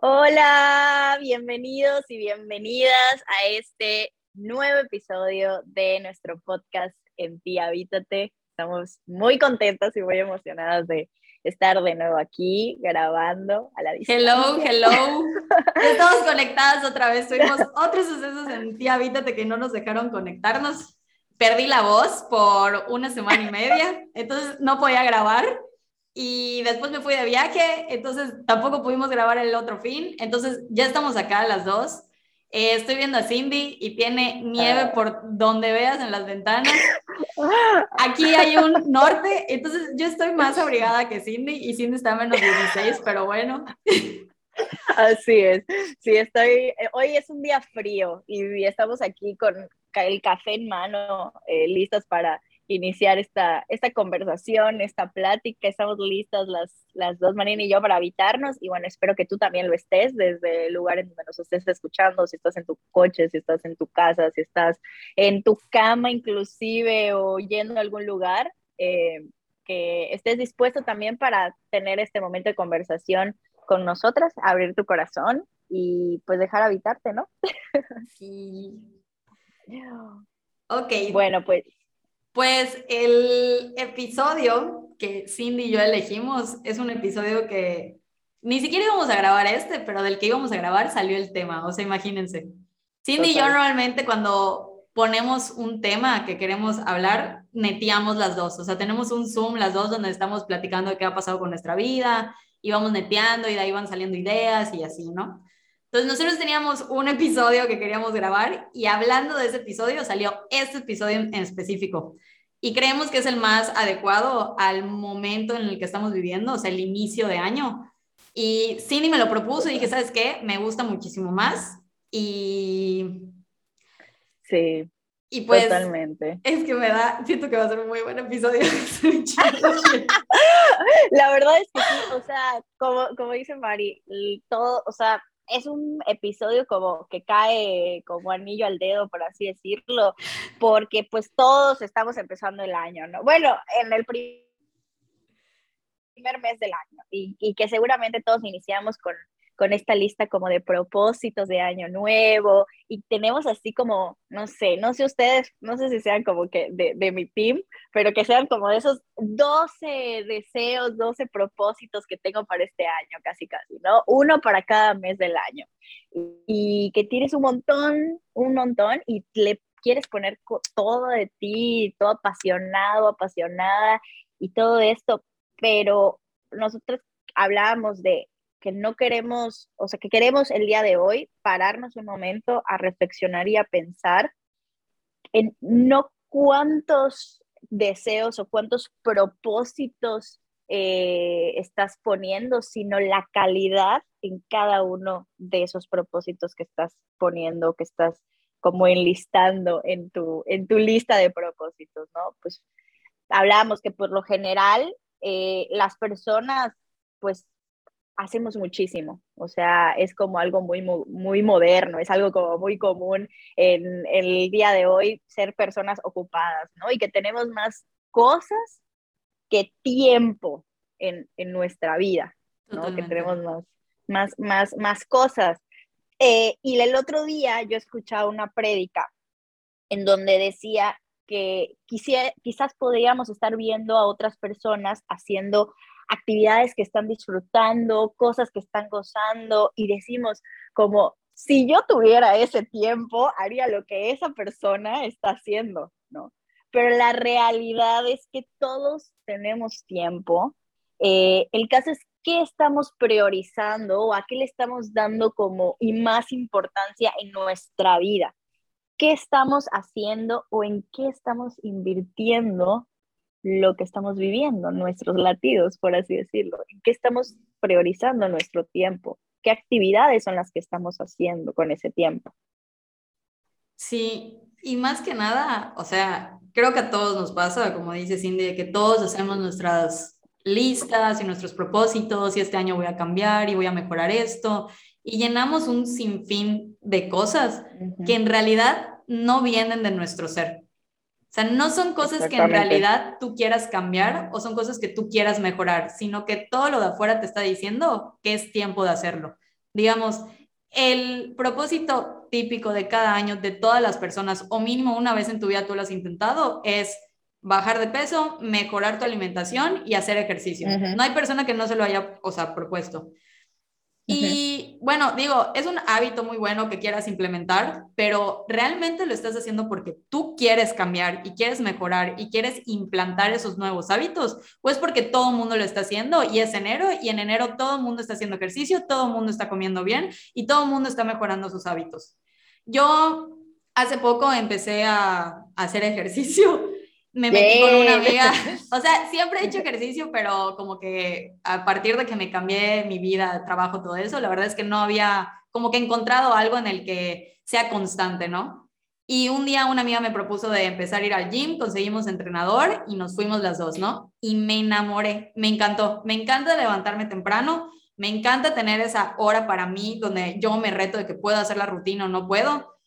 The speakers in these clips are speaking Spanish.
Hola, bienvenidos y bienvenidas a este nuevo episodio de nuestro podcast En Ti Habítate. Estamos muy contentas y muy emocionadas de estar de nuevo aquí grabando a la distancia. Hello, hello. Estamos conectadas otra vez. Tuvimos otros sucesos en Ti Habítate que no nos dejaron conectarnos. Perdí la voz por una semana y media, entonces no podía grabar y después me fui de viaje, entonces tampoco pudimos grabar el otro fin, entonces ya estamos acá las dos. Eh, estoy viendo a Cindy y tiene nieve ah. por donde veas en las ventanas. Aquí hay un norte, entonces yo estoy más abrigada que Cindy y Cindy está a menos 16, pero bueno. Así es, sí, estoy, eh, hoy es un día frío y estamos aquí con el café en mano, eh, listas para iniciar esta, esta conversación, esta plática. Estamos listas las, las dos, Marina y yo, para habitarnos. Y bueno, espero que tú también lo estés desde el lugar en donde nos estés escuchando, si estás en tu coche, si estás en tu casa, si estás en tu cama inclusive o yendo a algún lugar. Eh, que estés dispuesto también para tener este momento de conversación con nosotras, abrir tu corazón y pues dejar habitarte, ¿no? Sí. Ok. Bueno, pues pues el episodio que Cindy y yo elegimos es un episodio que ni siquiera íbamos a grabar este, pero del que íbamos a grabar salió el tema, o sea, imagínense. Cindy y yo normalmente cuando ponemos un tema que queremos hablar, neteamos las dos, o sea, tenemos un Zoom las dos donde estamos platicando de qué ha pasado con nuestra vida, y vamos neteando y de ahí van saliendo ideas y así, ¿no? Entonces nosotros teníamos un episodio que queríamos grabar y hablando de ese episodio salió este episodio en específico. Y creemos que es el más adecuado al momento en el que estamos viviendo, o sea, el inicio de año. Y Cindy me lo propuso y dije, ¿sabes qué? Me gusta muchísimo más. Y... Sí. Y pues, totalmente. Es que me da, siento que va a ser un muy buen episodio. La verdad es que sí, o sea, como, como dice Mari, todo, o sea, es un episodio como que cae como anillo al dedo, por así decirlo, porque pues todos estamos empezando el año, ¿no? Bueno, en el primer mes del año y, y que seguramente todos iniciamos con con esta lista como de propósitos de año nuevo y tenemos así como, no sé, no sé ustedes, no sé si sean como que de, de mi team, pero que sean como de esos 12 deseos, 12 propósitos que tengo para este año, casi casi, ¿no? Uno para cada mes del año. Y, que tienes un montón, un montón y le quieres poner todo de ti, todo apasionado, apasionada y todo esto, pero nosotros hablábamos de que no queremos, o sea, que queremos el día de hoy pararnos un momento a reflexionar y a pensar en no cuántos deseos o cuántos propósitos eh, estás poniendo, sino la calidad en cada uno de esos propósitos que estás poniendo, que estás como enlistando en tu, en tu lista de propósitos, ¿no? Pues hablamos que por lo general eh, las personas pues hacemos muchísimo, o sea, es como algo muy, muy moderno, es algo como muy común en, el día de hoy ser personas ocupadas, ¿no? Y que tenemos más cosas que tiempo en, nuestra vida, ¿no? Que tenemos más, más, más, más cosas. Eh, y el otro día yo escuchaba una prédica en donde decía que quizás podríamos estar viendo a otras personas haciendo actividades que están disfrutando, cosas que están gozando y decimos como, si yo tuviera ese tiempo, haría lo que esa persona está haciendo, ¿no? Pero la realidad es que todos tenemos tiempo. Eh, el caso es qué estamos priorizando o a qué le estamos dando como y más importancia en nuestra vida. ¿Qué estamos haciendo o en qué estamos invirtiendo lo que estamos viviendo, nuestros latidos, por así decirlo, en qué estamos priorizando nuestro tiempo, qué actividades son las que estamos haciendo con ese tiempo. Sí, y más que nada, o sea, creo que a todos nos pasa, como dice Cindy, que todos hacemos nuestras listas y nuestros propósitos y este año voy a cambiar y voy a mejorar esto y llenamos un sinfín de cosas que en realidad no vienen de nuestro ser. O sea, no son cosas que en realidad tú quieras cambiar o son cosas que tú quieras mejorar, sino que todo lo de afuera te está diciendo que es tiempo de hacerlo. digamos, el propósito típico de cada año de todas las personas, o mínimo una vez en tu vida tú lo has intentado, es bajar de peso, mejorar tu alimentación y hacer ejercicio. No hay persona que no se lo haya, o sea, propuesto. Y bueno, digo, es un hábito muy bueno que quieras implementar, pero realmente lo estás haciendo porque tú quieres cambiar y quieres mejorar y quieres implantar esos nuevos hábitos, o es porque todo el mundo lo está haciendo y es enero y en enero todo el mundo está haciendo ejercicio, todo el mundo está comiendo bien y todo el mundo está mejorando sus hábitos. Yo hace poco empecé a, a hacer ejercicio me metí con una amiga. O sea, siempre he hecho ejercicio, pero como que a partir de que me cambié mi vida, trabajo, todo eso, la verdad es que no había como que encontrado algo en el que sea constante, ¿no? Y un día una amiga me propuso de empezar a ir al gym, conseguimos entrenador y nos fuimos las dos, ¿no? Y me enamoré, me encantó, me encanta levantarme temprano, me encanta tener esa hora para mí donde yo me reto de que puedo hacer la rutina o no puedo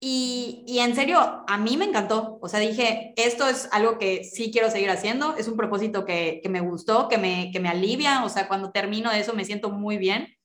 y, y, en serio, a mí me encantó. O sea, dije, esto es algo que sí quiero seguir haciendo. Es un propósito que, que me gustó, que me, que me alivia. O sea, cuando termino eso me siento muy bien.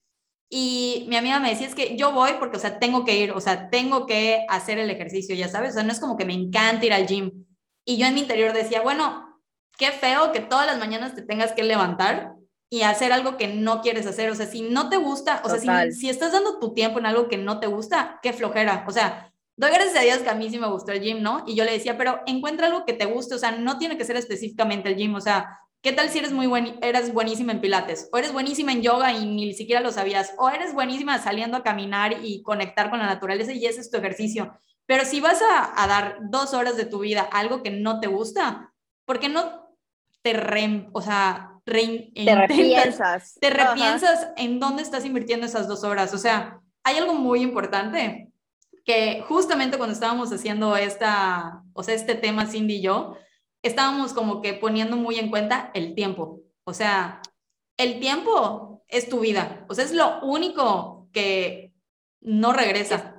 Y mi amiga me decía, es que yo voy porque, o sea, tengo que ir, o sea, tengo que hacer el ejercicio, ya sabes. O sea, no es como que me encanta ir al gym. Y yo en mi interior decía, bueno, qué feo que todas las mañanas te tengas que levantar y hacer algo que no quieres hacer. O sea, si no te gusta, o sea, si, si, estás dando tu tiempo en algo que no te gusta, qué flojera. O sea, doy gracias a Dios que a mí sí me gustó el gym, ¿no? Y yo le decía, pero encuentra algo que te guste, o sea, no tiene que ser específicamente el gym, o sea, ¿qué tal si eres muy buen, eres buenísima en pilates? O eres buenísima en yoga y ni siquiera lo sabías, o eres buenísima saliendo a caminar y conectar con la naturaleza y ese es tu ejercicio. Pero si vas a, dar dos horas de tu vida a algo que no te gusta, ¿por qué no te, re, o sea, te repiensas? Te repiensas en dónde estás invirtiendo esas dos horas. O sea, hay algo muy importante que justamente cuando estábamos haciendo esta, o sea, este tema Cindy y yo, estábamos como que poniendo muy en cuenta el tiempo. O sea, el tiempo es tu vida. O sea, es lo único que no regresa.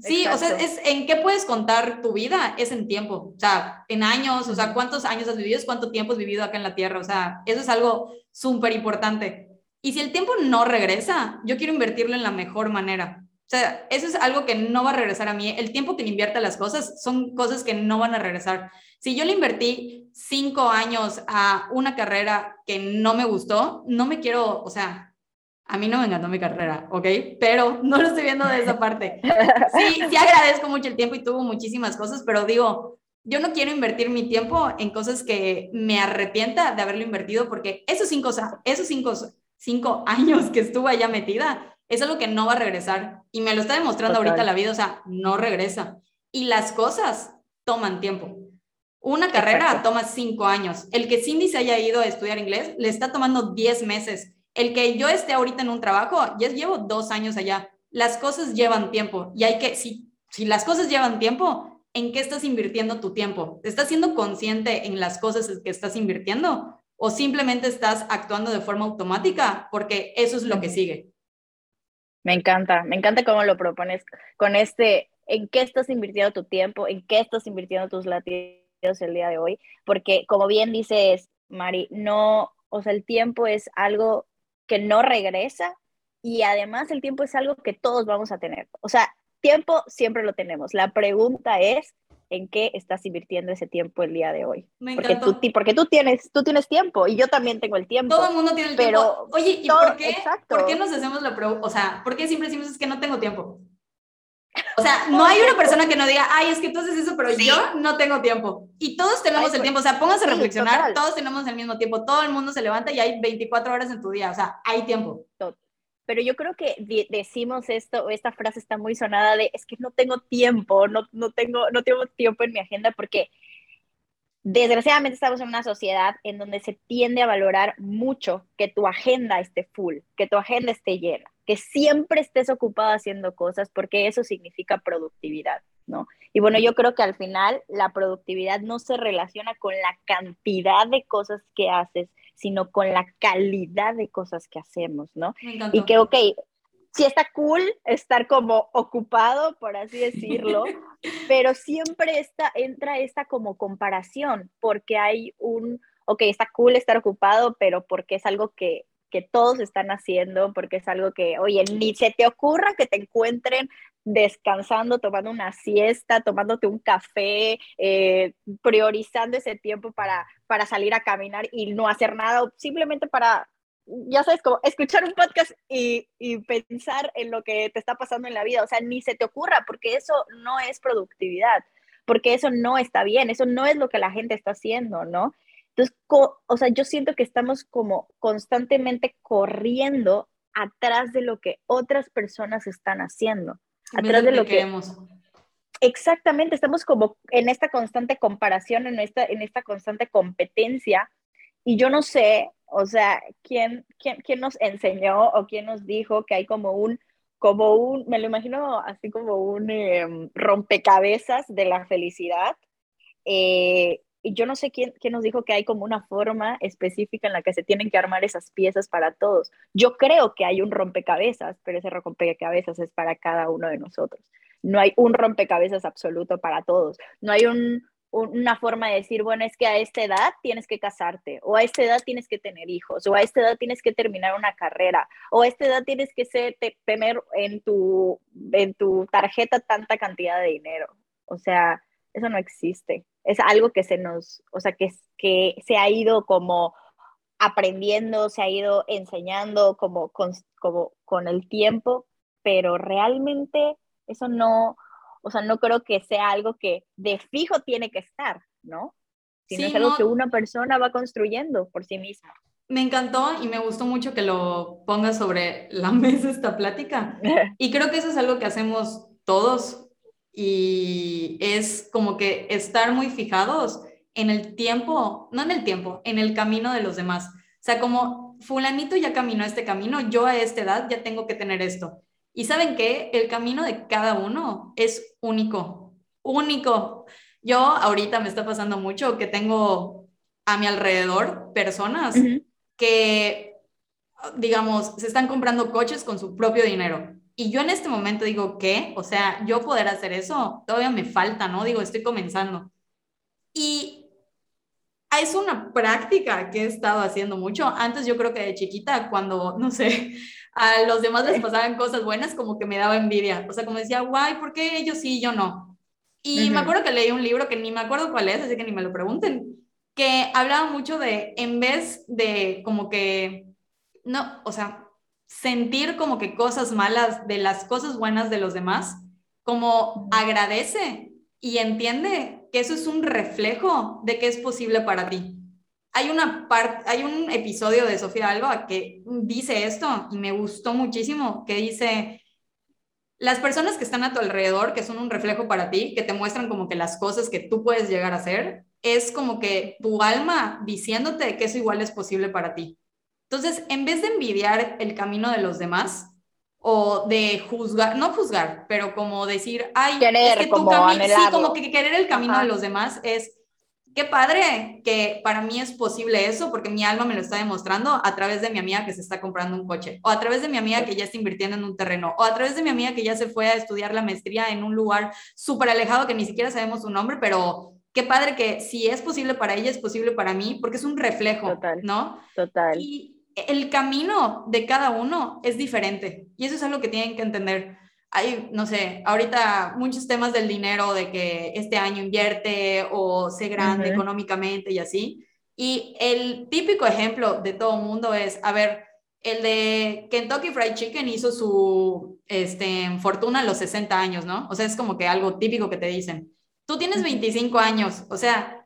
Sí, o sea, es en qué puedes contar tu vida, es en tiempo, o sea, en años, o sea, cuántos años has vivido, cuánto tiempo has vivido acá en la Tierra, o sea, eso es algo súper importante. Y si el tiempo no regresa, yo quiero invertirlo en la mejor manera. O sea, eso es algo que no va a regresar a mí. El tiempo que le invierta a las cosas son cosas que no van a regresar. Si yo le invertí cinco años a una carrera que no me gustó, no me quiero, o sea, a mí no me encantó mi carrera, ¿ok? Pero no lo estoy viendo de esa parte. Sí, sí agradezco mucho el tiempo y tuvo muchísimas cosas, pero digo, yo no quiero invertir mi tiempo en cosas que me arrepienta de haberlo invertido porque esos cinco, esos cinco, cinco años que estuve allá metida es algo que no va a regresar. Y me lo está demostrando ahorita la vida, o sea, no regresa. Y las cosas toman tiempo. Una carrera toma cinco años. El que Cindy se haya ido a estudiar inglés le está tomando diez meses. El que yo esté ahorita en un trabajo, ya llevo dos años allá. Las cosas llevan tiempo y hay que, si, si las cosas llevan tiempo, ¿en qué estás invirtiendo tu tiempo? ¿Estás siendo consciente en las cosas que estás invirtiendo? ¿O simplemente estás actuando de forma automática? Porque eso es lo que sigue. Me encanta, me encanta cómo lo propones con este, en qué estás invirtiendo tu tiempo, en qué estás invirtiendo tus latidos el día de hoy, porque como bien dices, Mari, no, o sea, el tiempo es algo que no regresa y además el tiempo es algo que todos vamos a tener. O sea, tiempo siempre lo tenemos. La pregunta es, en qué estás invirtiendo ese tiempo el día de hoy. Me porque tú, porque tú tienes, tú tienes tiempo y yo también tengo el tiempo. Todo el mundo tiene el pero tiempo. Oye, ¿y por, qué, por qué nos hacemos la pregunta? O sea, ¿por qué siempre decimos es que no tengo tiempo? O sea, no hay una persona que no diga, ay, es que tú haces eso, pero yo no tengo tiempo. Y todos tenemos el pues, tiempo. O sea, pónganse a reflexionar, todos tenemos el mismo tiempo. Todo el mundo se levanta y hay 24 horas en tu día. O sea, hay tiempo pero yo creo que decimos esto, esta frase está muy sonada de, es que no tengo tiempo, no, no, tengo, no tengo tiempo en mi agenda porque desgraciadamente estamos en una sociedad en donde se tiende a valorar mucho que tu agenda esté full, que tu agenda esté llena, que siempre estés ocupado haciendo cosas porque eso significa productividad, ¿no? Y bueno, yo creo que al final la productividad no se relaciona con la cantidad de cosas que haces, sino con la calidad de cosas que hacemos, ¿no? Y que, ok, sí está cool estar como ocupado, por así decirlo, pero siempre está, entra esta como comparación, porque hay un, ok, está cool estar ocupado, pero porque es algo que que todos están haciendo, porque es algo que, oye, ni se te ocurra que te encuentren descansando, tomando una siesta, tomándote un café, eh, priorizando ese tiempo para, para salir a caminar y no hacer nada, simplemente para, ya sabes, como escuchar un podcast y, y pensar en lo que te está pasando en la vida. O sea, ni se te ocurra, porque eso no es productividad, porque eso no está bien, eso no es lo que la gente está haciendo, ¿no? Entonces, o sea, yo siento que estamos como constantemente corriendo atrás de lo que otras personas están haciendo, atrás de lo que, queremos. Exactamente, estamos como en esta constante comparación, en esta, en esta constante competencia, y yo no sé, o sea, quién, quién, quién nos enseñó o quién nos dijo que hay como un, como un, me lo imagino así como un em, rompecabezas de la felicidad. Eh, y yo no sé quién, quién, nos dijo que hay como una forma específica en la que se tienen que armar esas piezas para todos. Yo creo que hay un rompecabezas, pero ese rompecabezas es para cada uno de nosotros. No hay un rompecabezas absoluto para todos. No hay un, una forma de decir, bueno, es que a esta edad tienes que casarte, o a esta edad tienes que tener hijos, o a esta edad tienes que terminar una carrera, o a esta edad tienes que tener en tu, en tu tarjeta tanta cantidad de dinero. O sea, eso no existe es algo que se nos, o sea, que, que se ha ido como aprendiendo, se ha ido enseñando como con, como con el tiempo, pero realmente eso no, o sea, no creo que sea algo que de fijo tiene que estar, ¿no? Sino es algo que una persona va construyendo por sí misma. Me encantó y me gustó mucho que lo pongas sobre la mesa esta plática. Y creo que eso es algo que hacemos todos y es como que estar muy fijados en el tiempo, no en el tiempo, en el camino de los demás. O sea, como fulanito ya caminó este camino, yo a esta edad ya tengo que tener esto. Y saben qué, el camino de cada uno es único, único. Yo ahorita me está pasando mucho que tengo a mi alrededor personas que, digamos, se están comprando coches con su propio dinero y yo en este momento digo, ¿qué? O sea, yo poder hacer eso, todavía me falta, ¿no? Digo, estoy comenzando. Y es una práctica que he estado haciendo mucho. Antes yo creo que de chiquita, cuando, no sé, a los demás les pasaban cosas buenas, como que me daba envidia. O sea, como decía, guay, ¿por qué ellos sí y yo no? Y me acuerdo que leí un libro que ni me acuerdo cuál es, así que ni me lo pregunten, que hablaba mucho de, en vez de como que, no, o sea, sentir como que cosas malas de las cosas buenas de los demás, como agradece y entiende que eso es un reflejo de que es posible para ti. Hay, una parte, hay un episodio de Sofía Alba que dice esto y me gustó muchísimo, que dice, las personas que están a tu alrededor, que son un reflejo para ti, que te muestran como que las cosas que tú puedes llegar a hacer, es como que tu alma diciéndote que eso igual es posible para ti. Entonces, en vez de envidiar el camino de los demás o de juzgar, no juzgar, pero como decir, ay, querer, es que como camino, sí, como que querer el camino de los demás es, qué padre que para mí es posible eso, porque mi alma me lo está demostrando a través de mi amiga que se está comprando un coche, o a través de mi amiga que ya está invirtiendo en un terreno, o a través de mi amiga que ya se fue a estudiar la maestría en un lugar súper alejado que ni siquiera sabemos su nombre, pero qué padre que si es posible para ella, es posible para mí, porque es un reflejo, total, ¿no? Total el camino de cada uno es diferente y eso es algo que tienen que entender. Hay, no sé, ahorita muchos temas del dinero, de que este año invierte o sé grande económicamente y así. Y el típico ejemplo de todo mundo es, a ver, el de Kentucky Fried Chicken hizo su este, fortuna a los 60 años, ¿no? O sea, es como que algo típico que te dicen. Tú tienes 25 años, o sea,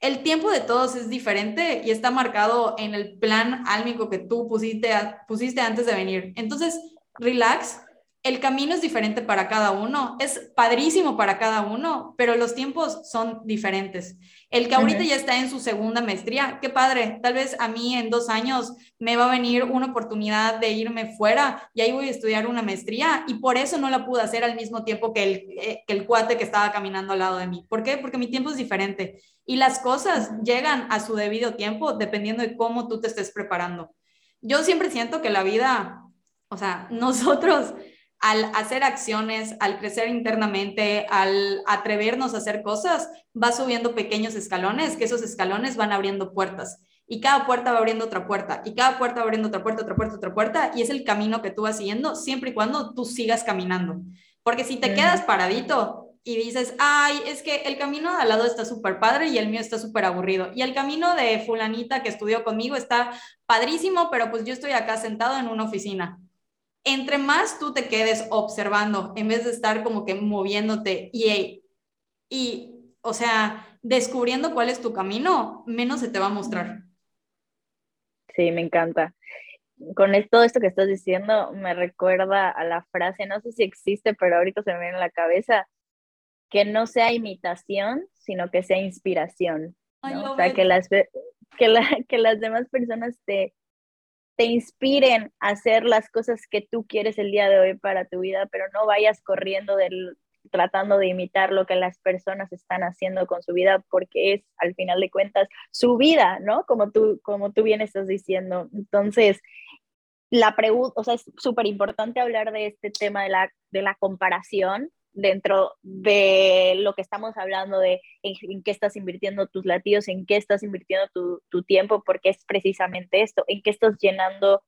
el tiempo de todos es diferente y está marcado en el plan álmico que tú pusiste, pusiste antes de venir. Entonces, relax, el camino es diferente para cada uno, es padrísimo para cada uno, pero los tiempos son diferentes. El que ahorita ya está en su segunda maestría, qué padre, tal vez a mí en dos años me va a venir una oportunidad de irme fuera y ahí voy a estudiar una maestría y por eso no la pude hacer al mismo tiempo que el, eh, que el cuate que estaba caminando al lado de mí. ¿Por qué? Porque mi tiempo es diferente y las cosas llegan a su debido tiempo dependiendo de cómo tú te estés preparando. Yo siempre siento que la vida, o sea, nosotros al hacer acciones, al crecer internamente, al atrevernos a hacer cosas, va subiendo pequeños escalones, que esos escalones van abriendo puertas. y cada puerta va abriendo otra puerta y cada puerta va abriendo otra puerta, otra puerta, otra puerta y es el camino que tú vas siguiendo siempre y cuando tú sigas caminando. Porque si te quedas paradito y dices, ay, es que el camino de al lado está súper padre y el mío está súper aburrido y el camino de fulanita que estudió conmigo está padrísimo, pero pues yo estoy acá sentado en una oficina. Entre más tú te quedes observando en vez de estar como que moviéndote y, y o sea, descubriendo cuál es tu camino, menos se te va a mostrar. Sí, me encanta. Con todo esto que estás diciendo, me recuerda a la frase, no sé si existe, pero ahorita se me viene en la cabeza, que no sea imitación, sino que sea inspiración. O sea, que las, que, que las demás personas te, te inspiren a hacer las cosas que tú quieres el día de hoy para tu vida, pero no vayas corriendo del, tratando de imitar lo que las personas están haciendo con su vida, porque es al final de cuentas su vida, ¿no? Como tú, como tú bien estás diciendo. Entonces, la pregunta, o sea, es súper importante hablar de este tema de la, de la comparación dentro de lo que estamos hablando de en, qué estás invirtiendo tus latidos, en qué estás invirtiendo tu, tu tiempo, porque es precisamente esto, en qué estás llenando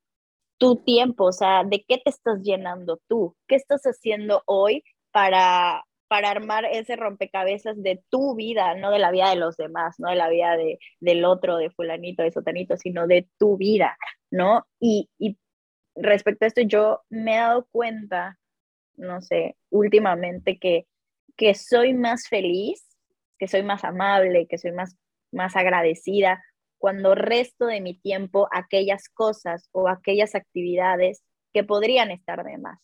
tu tiempo, o sea, de qué te estás llenando tú, qué estás haciendo hoy para, para armar ese rompecabezas de tu vida, no de la vida de los demás, no de la vida de, del otro, de fulanito, de sotanito, sino de tu vida, ¿no? Y, y respecto a esto, yo me he dado cuenta, no sé, últimamente que, que soy más feliz, que soy más amable, que soy más, más agradecida cuando resto de mi tiempo aquellas cosas o aquellas actividades que podrían estar de más,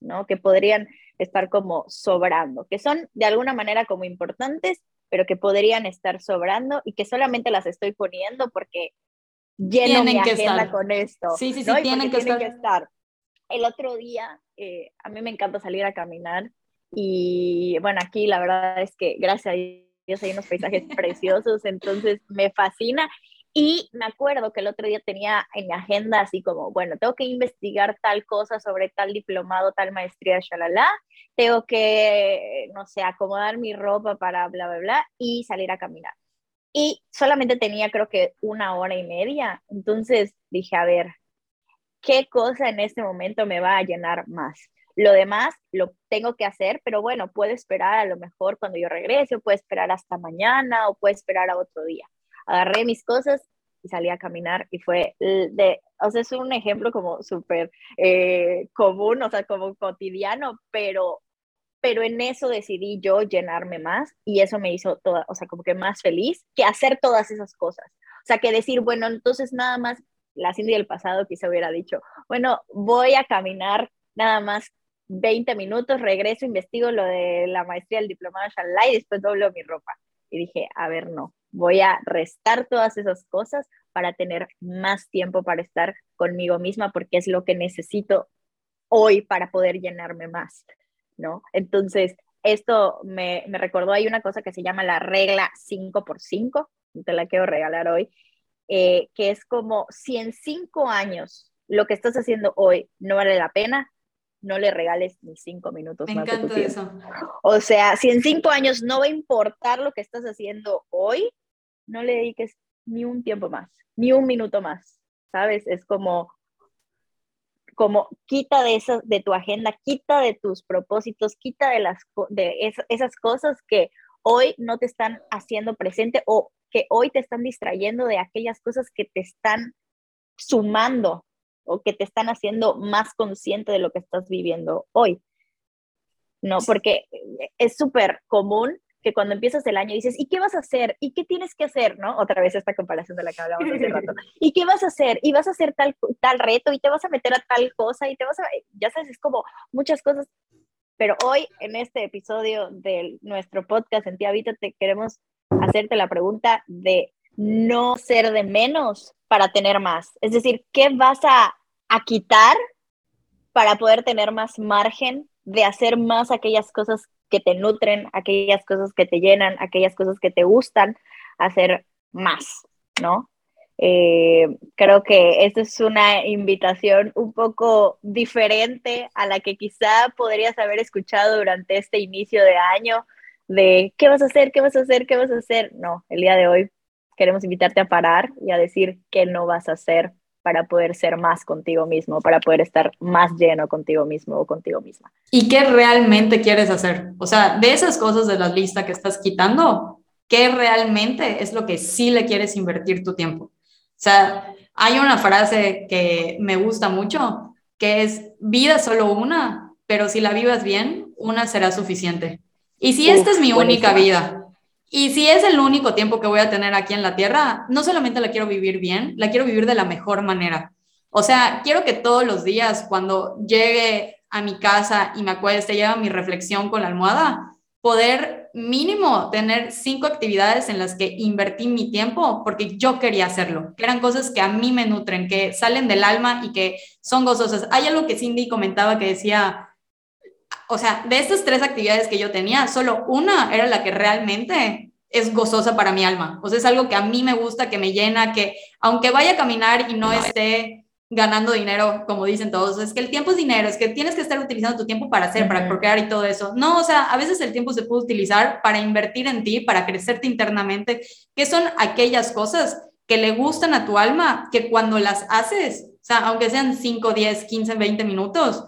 ¿no? Que podrían estar como sobrando, que son de alguna manera como importantes, pero que podrían estar sobrando y que solamente las estoy poniendo porque lleno mi agenda con esto. Sí, sí, sí, tienen, que, estar. El otro día, eh, a mí me encanta salir a caminar y bueno, aquí la verdad es que gracias a Dios hay unos paisajes preciosos, entonces me fascina y me acuerdo que el otro día tenía en mi agenda así como, bueno, tengo que investigar tal cosa sobre tal diplomado, tal maestría, shalala, tengo que, no sé, acomodar mi ropa para bla, bla, bla, y salir a caminar. Y solamente tenía creo que una hora y media, entonces dije, a ver, ¿qué cosa en este momento me va a llenar más? Lo demás lo tengo que hacer, pero bueno, puedo esperar a lo mejor cuando yo regrese, o puedo esperar hasta mañana, o puedo esperar a otro día agarré mis cosas y salí a caminar y fue de, o sea, es un ejemplo como súper eh, común, o sea, como cotidiano, pero, pero en eso decidí yo llenarme más y eso me hizo toda, o sea, como que más feliz que hacer todas esas cosas. O sea, que decir, bueno, entonces nada más, la Cindy del pasado quizá hubiera dicho, bueno, voy a caminar nada más 20 minutos, regreso, investigo lo de la maestría del diplomado Shanghai y después doblo mi ropa. Y dije, a ver, no, voy a restar todas esas cosas para tener más tiempo para estar conmigo misma porque es lo que necesito hoy para poder llenarme más, ¿no? Entonces, esto me, me recordó, hay una cosa que se llama la regla 5 por 5, te la quiero regalar hoy, eh, que es como si en cinco años lo que estás haciendo hoy no vale la pena, no le regales ni cinco minutos Me más. Me encanta eso. O sea, si en cinco años no va a importar lo que estás haciendo hoy, no le dediques ni un tiempo más, ni un minuto más, ¿sabes? Es como, como quita de, esas, de tu agenda, quita de tus propósitos, quita de, las, de esas cosas que hoy no te están haciendo presente o que hoy te están distrayendo de aquellas cosas que te están sumando o que te están haciendo más consciente de lo que estás viviendo hoy. No, porque es súper común que cuando empiezas el año dices, ¿y qué vas a hacer? ¿Y qué tienes que hacer? ¿No? Otra vez esta comparación de la que hablábamos hace rato. ¿Y qué vas a hacer? Y vas a hacer tal, tal reto y te vas a meter a tal cosa y te vas a, ya sabes, es como muchas cosas. Pero hoy en este episodio de nuestro podcast en Tía Vita te queremos hacerte la pregunta de no ser de menos para tener más. Es decir, ¿qué vas a, a quitar para poder tener más margen de hacer más aquellas cosas que te nutren, aquellas cosas que te llenan, aquellas cosas que te gustan, hacer más, ¿no? Eh, creo que esta es una invitación un poco diferente a la que quizá podrías haber escuchado durante este inicio de año, de qué vas a hacer, qué vas a hacer, qué vas a hacer. No, el día de hoy queremos invitarte a parar y a decir qué no vas a hacer para poder ser más contigo mismo, para poder estar más lleno contigo mismo o contigo misma. ¿Y qué realmente quieres hacer? O sea, de esas cosas de la lista que estás quitando, ¿qué realmente es lo que sí le quieres invertir tu tiempo? O sea, hay una frase que me gusta mucho, que es vida solo una, pero si la vivas bien, una será suficiente. Y si esta es mi única vida, y si es el único tiempo que voy a tener aquí en la Tierra, no solamente la quiero vivir bien, la quiero vivir de la mejor manera. O sea, quiero que todos los días, cuando llegue a mi casa y me acueste, llegue mi reflexión con la almohada, poder mínimo tener cinco actividades en las que invertí mi tiempo porque yo quería hacerlo, que eran cosas que a mí me nutren, que salen del alma y que son gozosas. Hay algo que Cindy comentaba que decía, o sea, de estas tres actividades que yo tenía, solo una era la que realmente es gozosa para mi alma. O sea, es algo que a mí me gusta, que me llena, que aunque vaya a caminar y no esté ganando dinero, como dicen todos, es que el tiempo es dinero, es que tienes que estar utilizando tu tiempo para hacer, para procrear y todo eso. No, o sea, a veces el tiempo se puede utilizar para invertir en ti, para crecerte internamente, que son aquellas cosas que le gustan a tu alma, que cuando las haces, o sea, aunque sean 5, 10, 15, 20 minutos,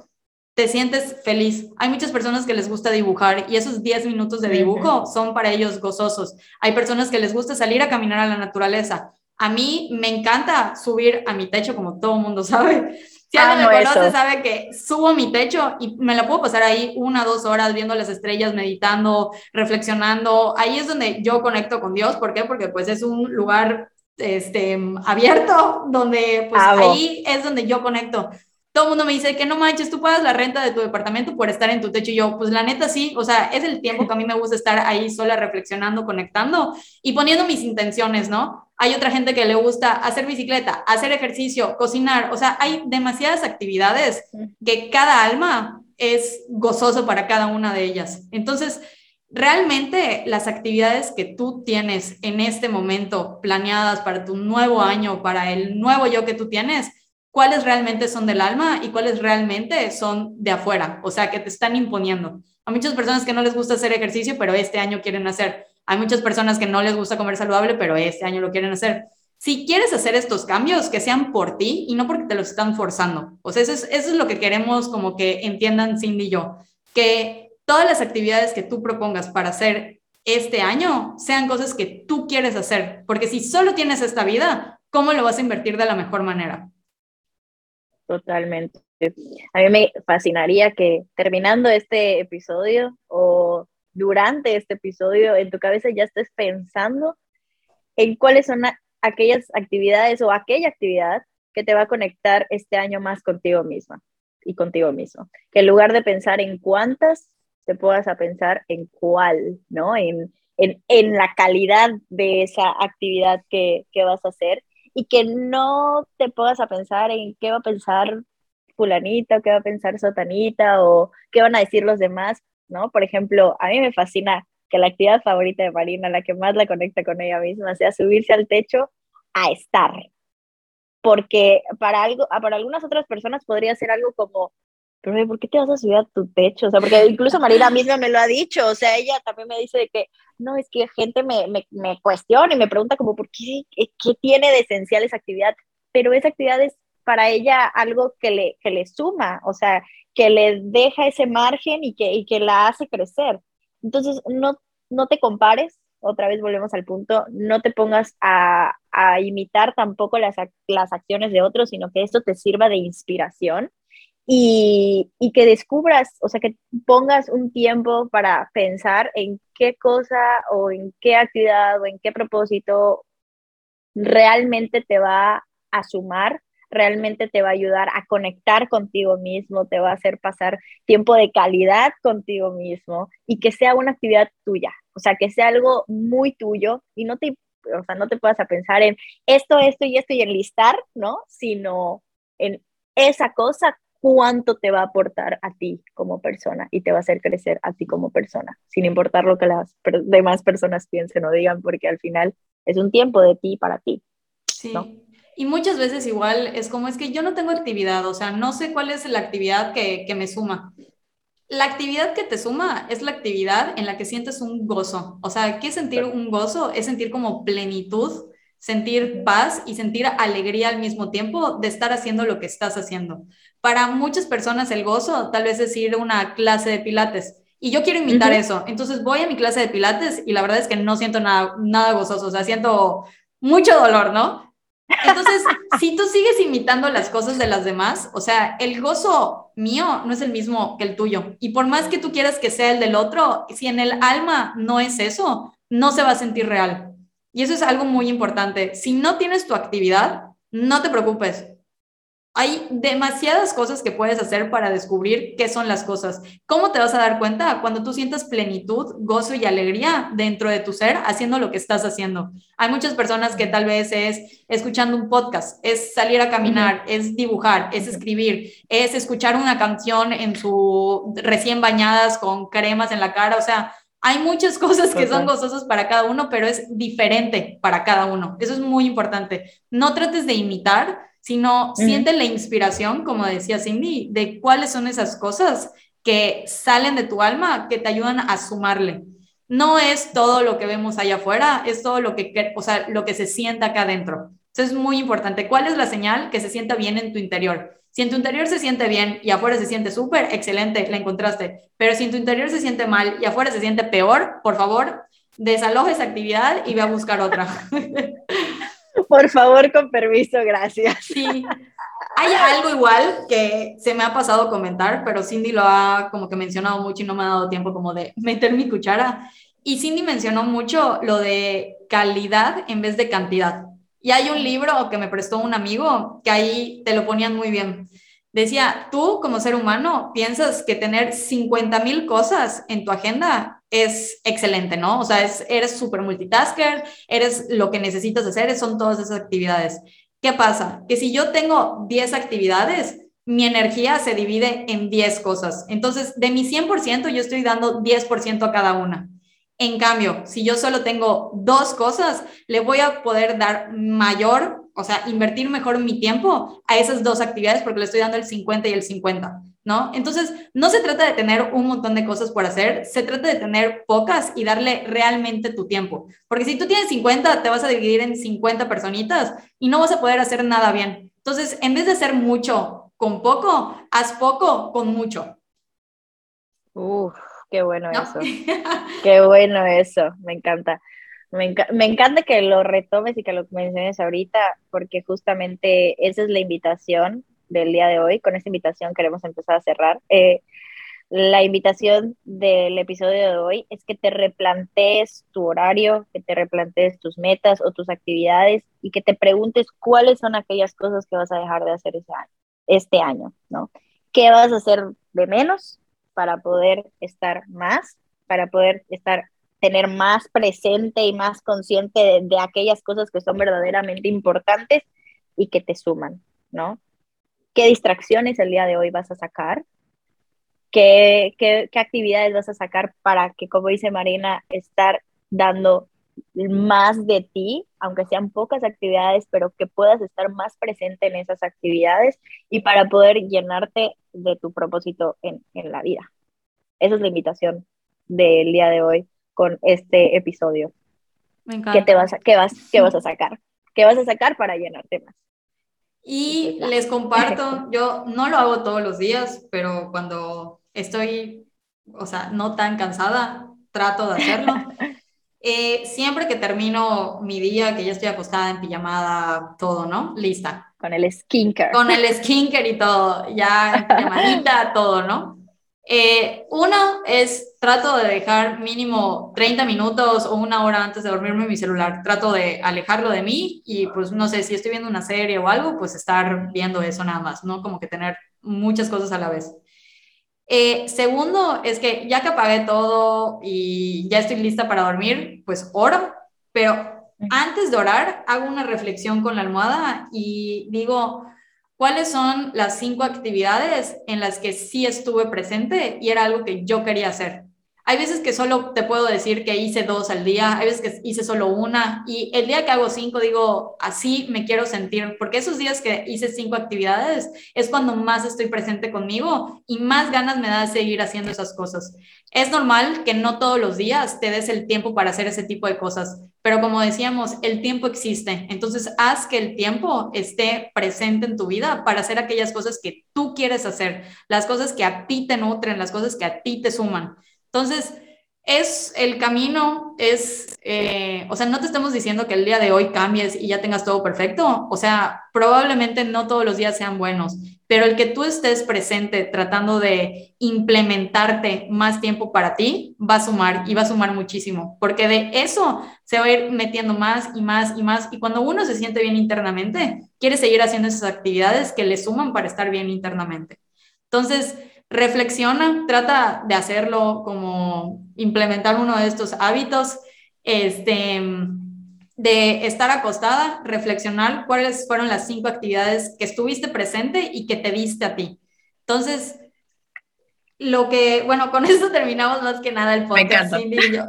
te sientes feliz. Hay muchas personas que les gusta dibujar y esos 10 minutos de dibujo son para ellos gozosos. Hay personas que les gusta salir a caminar a la naturaleza. A mí me encanta subir a mi techo, como todo mundo sabe. Si alguien me conoce, sabe que subo a mi techo y me la puedo pasar ahí una, dos horas viendo las estrellas, meditando, reflexionando. Ahí es donde yo conecto con Dios. ¿Por qué? Porque pues es un lugar este, abierto, donde pues ahí es donde yo conecto todo el mundo me dice que no manches, tú pagas la renta de tu departamento por estar en tu techo. Y yo, pues la neta sí, o sea, es el tiempo que a mí me gusta estar ahí sola reflexionando, conectando y poniendo mis intenciones, ¿no? Hay otra gente que le gusta hacer bicicleta, hacer ejercicio, cocinar, o sea, hay demasiadas actividades que cada alma es gozoso para cada una de ellas. Entonces, realmente las actividades que tú tienes en este momento planeadas para tu nuevo año, para el nuevo yo que tú tienes, cuáles realmente son del alma y cuáles realmente son de afuera, o sea, que te están imponiendo. Hay muchas personas que no les gusta hacer ejercicio, pero este año quieren hacer. Hay muchas personas que no les gusta comer saludable, pero este año lo quieren hacer. Si quieres hacer estos cambios, que sean por ti y no porque te los están forzando. O sea, eso es, eso es lo que queremos como que entiendan Cindy y yo, que todas las actividades que tú propongas para hacer este año sean cosas que tú quieres hacer, porque si solo tienes esta vida, ¿cómo lo vas a invertir de la mejor manera? Totalmente. A mí me fascinaría que terminando este episodio o durante este episodio en tu cabeza ya estés pensando en cuáles son aquellas actividades o aquella actividad que te va a conectar este año más contigo misma y contigo mismo. Que en lugar de pensar en cuántas, te puedas a pensar en cuál, ¿no? En, en, en la calidad de esa actividad que, que vas a hacer y que no te pongas a pensar en qué va a pensar fulanita, qué va a pensar sotanita o qué van a decir los demás, ¿no? Por ejemplo, a mí me fascina que la actividad favorita de Marina, la que más la conecta con ella misma, sea subirse al techo a estar. Porque para, algo, para algunas otras personas podría ser algo como pero ¿por qué te vas a subir a tu techo? O sea, porque incluso Marina misma me lo ha dicho, o sea, ella también me dice que, no, es que gente me, me, me cuestiona y me pregunta como, ¿por qué, qué tiene de esencial esa actividad? Pero esa actividad es para ella algo que le, que le suma, o sea, que le deja ese margen y que, y que la hace crecer. Entonces, no, no te compares, otra vez volvemos al punto, no te pongas a, a imitar tampoco las, las acciones de otros, sino que esto te sirva de inspiración y, y, que descubras, o sea, que pongas un tiempo para pensar en qué cosa o en qué actividad o en qué propósito realmente te va a sumar, realmente te va a ayudar a conectar contigo mismo, te va a hacer pasar tiempo de calidad contigo mismo y que sea una actividad tuya, o sea, que sea algo muy tuyo y no te, o sea, no te puedas a pensar en esto, esto y esto y enlistar, ¿no? Sino en esa cosa cuánto te va a aportar a ti como persona y te va a hacer crecer a ti como persona, sin importar lo que las demás personas piensen o digan, porque al final es un tiempo de ti para ti. Sí. Y muchas veces igual es como es que yo no tengo actividad, o sea, no sé cuál es la actividad que, que me suma. La actividad que te suma es la actividad en la que sientes un gozo. O sea, ¿qué es sentir un gozo? Es sentir como plenitud sentir paz y sentir alegría al mismo tiempo de estar haciendo lo que estás haciendo. Para muchas personas el gozo tal vez es ir a una clase de pilates. Y yo quiero imitar eso. Entonces voy a mi clase de pilates y la verdad es que no siento nada, nada gozoso, o sea, siento mucho dolor, ¿no? Entonces, si tú sigues imitando las cosas de las demás, o sea, el gozo mío no es el mismo que el tuyo. Y por más que tú quieras que sea el del otro, si en el alma no es eso, no se va a sentir real. Y eso es algo muy importante. Si no tienes tu actividad, no te preocupes. Hay demasiadas cosas que puedes hacer para descubrir qué son las cosas. ¿Cómo te vas a dar cuenta? Cuando tú sientas plenitud, gozo y alegría dentro de tu ser haciendo lo que estás haciendo. Hay muchas personas que tal vez es escuchando un podcast, es salir a caminar, es dibujar, es escribir, es escuchar una canción en su recién bañadas con cremas en la cara. O sea, hay muchas cosas que son gozosas para cada uno, pero es diferente para cada uno. Eso es muy importante. No trates de imitar sino siente la inspiración, como decía Cindy, de cuáles son esas cosas que salen de tu alma que te ayudan a sumarle. No es todo lo que vemos allá afuera, es todo lo que, o sea, lo que se sienta acá adentro. Eso es muy importante. ¿Cuál es la señal que se sienta bien en tu interior? Si en tu interior se siente bien y afuera se siente súper, excelente, la encontraste. Pero si en tu interior se siente mal y afuera se siente peor, por favor, desaloja esa actividad y ve a buscar otra. Por favor, con permiso, gracias. Sí. Hay algo igual que se me ha pasado comentar, pero Cindy lo ha como que mencionado mucho y no me ha dado tiempo como de meter mi cuchara. Y Cindy mencionó mucho lo de calidad en vez de cantidad. Y hay un libro que me prestó un amigo que ahí te lo ponían muy bien. Decía, tú como ser humano piensas que tener 50 mil cosas en tu agenda es excelente, ¿no? O sea, es, eres súper multitasker, eres lo que necesitas hacer, son todas esas actividades. ¿Qué pasa? Que si yo tengo 10 actividades, mi energía se divide en 10 cosas. Entonces, de mi 100%, yo estoy dando 10% a cada una. En cambio, si yo solo tengo dos cosas, le voy a poder dar mayor, o sea, invertir mejor mi tiempo a esas dos actividades porque le estoy dando el 50 y el 50. ¿no? Entonces, no se trata de tener un montón de cosas por hacer, se trata de tener pocas y darle realmente tu tiempo. Porque si tú tienes 50, te vas a dividir en 50 personitas y no vas a poder hacer nada bien. Entonces, en vez de hacer mucho con poco, haz poco con mucho. Uf, qué bueno eso. qué bueno eso, me encanta. Me, me, encanta que lo retomes y que lo menciones ahorita, porque justamente esa es la invitación del día de hoy. Con esta invitación queremos empezar a cerrar. Eh, la invitación del episodio de hoy es que te replantees tu horario, que te replantees tus metas o tus actividades y que te preguntes cuáles son aquellas cosas que vas a dejar de hacer ese año, este año, ¿no? ¿Qué vas a hacer de menos para poder estar más, para poder estar tener más presente y más consciente de, aquellas cosas que son verdaderamente importantes y que te suman, ¿no? qué distracciones el día de hoy vas a sacar, qué, qué, qué actividades vas a sacar para que, como dice Marina, estar dando más de ti, aunque sean pocas actividades, pero que puedas estar más presente en esas actividades y para poder llenarte de tu propósito en, en la vida. Esa es la invitación del día de hoy con este episodio. Me encanta. ¿Qué, te vas a, qué, vas, ¿Qué vas a sacar? ¿Qué vas a sacar para llenarte más? Y les comparto, yo no lo hago todos los días, pero cuando estoy, o sea, no tan cansada, trato de hacerlo. Eh, siempre que termino mi día, que ya estoy acostada en pijamada, todo, ¿no? Lista. Con el skincare. Con el skincare y todo, ya en pijamadita, todo, ¿no? Eh, uno es, trato de dejar mínimo 30 minutos o una hora antes de dormirme mi celular. Trato de alejarlo de mí y pues no sé, si estoy viendo una serie o algo, pues estar viendo eso nada más, ¿no? Como que tener muchas cosas a la vez. Eh, segundo, es que ya que apagué todo y ya estoy lista para dormir, pues oro, pero antes de orar hago una reflexión con la almohada y digo, cuáles son las cinco actividades en las que sí estuve presente y era algo que yo quería hacer. Hay veces que solo te puedo decir que hice dos al día, hay veces que hice solo una y el día que hago cinco digo, así me quiero sentir, porque esos días que hice cinco actividades es cuando más estoy presente conmigo y más ganas me da de seguir haciendo esas cosas. Es normal que no todos los días te des el tiempo para hacer ese tipo de cosas, pero como decíamos, el tiempo existe, entonces haz que el tiempo esté presente en tu vida para hacer aquellas cosas que tú quieres hacer, las cosas que a ti te nutren, las cosas que a ti te suman. Entonces, es el camino, es, eh, o sea, no te estamos diciendo que el día de hoy cambies y ya tengas todo perfecto, o sea, probablemente no todos los días sean buenos, pero el que tú estés presente tratando de implementarte más tiempo para ti, va a sumar y va a sumar muchísimo, porque de eso se va a ir metiendo más y más y más, y cuando uno se siente bien internamente, quiere seguir haciendo esas actividades que le suman para estar bien internamente. Entonces, reflexiona, trata de hacerlo como implementar uno de estos hábitos, este, de estar acostada, reflexionar cuáles fueron las cinco actividades que estuviste presente y que te diste a ti. Entonces, lo que, bueno, con esto terminamos más que nada el podcast. Me Cindy, yo,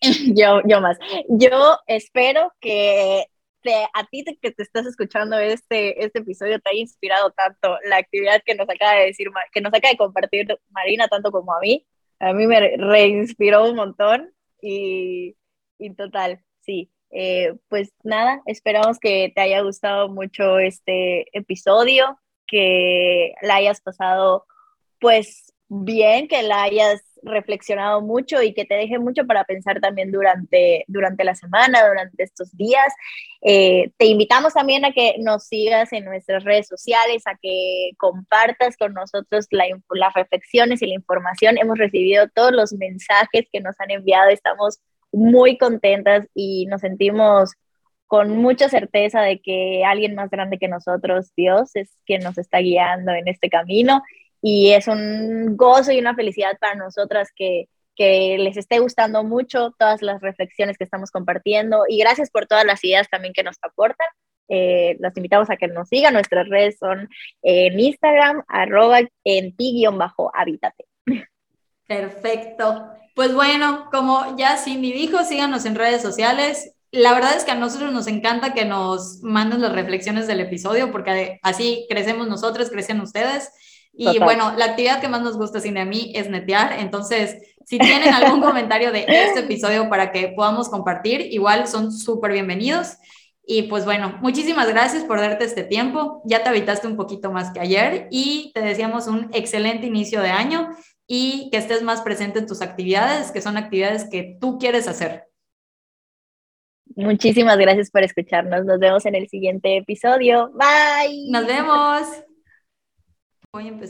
yo, yo más. Yo espero que a ti que te estás escuchando este, este episodio te haya inspirado tanto la actividad que nos acaba de decir, que nos acaba de compartir Marina, tanto como a mí. A mí me reinspiró un montón y, y total, sí. Eh, pues nada, esperamos que te haya gustado mucho este episodio, que la hayas pasado pues bien, que la hayas reflexionado mucho y que te deje mucho para pensar también durante, durante la semana, durante estos días. Eh, te invitamos también a que nos sigas en nuestras redes sociales, a que compartas con nosotros las reflexiones y la información. Hemos recibido todos los mensajes que nos han enviado, estamos muy contentas y nos sentimos con mucha certeza de que alguien más grande que nosotros, Dios, es quien nos está guiando en este camino y es un gozo y una felicidad para nosotras que, que les esté gustando mucho todas las reflexiones que estamos compartiendo y gracias por todas las ideas también que nos aportan. Eh, los invitamos a que nos sigan. Nuestras redes son en Instagram, arroba en ti-habítate. Perfecto. Pues bueno, como ya Cindy dijo, síganos en redes sociales. La verdad es que a nosotros nos encanta que nos manden las reflexiones del episodio porque así crecemos nosotros, crecen ustedes. Y bueno, la actividad que más nos gusta sin a mí es netear. Entonces, si tienen algún comentario de este episodio para que podamos compartir, igual son súper bienvenidos. Y pues bueno, muchísimas gracias por darte este tiempo. Ya te habitaste un poquito más que ayer y te deseamos un excelente inicio de año y que estés más presente en tus actividades, que son actividades que tú quieres hacer. Muchísimas gracias por escucharnos. Nos vemos en el siguiente episodio. Bye. Nos vemos. Voy a empezar.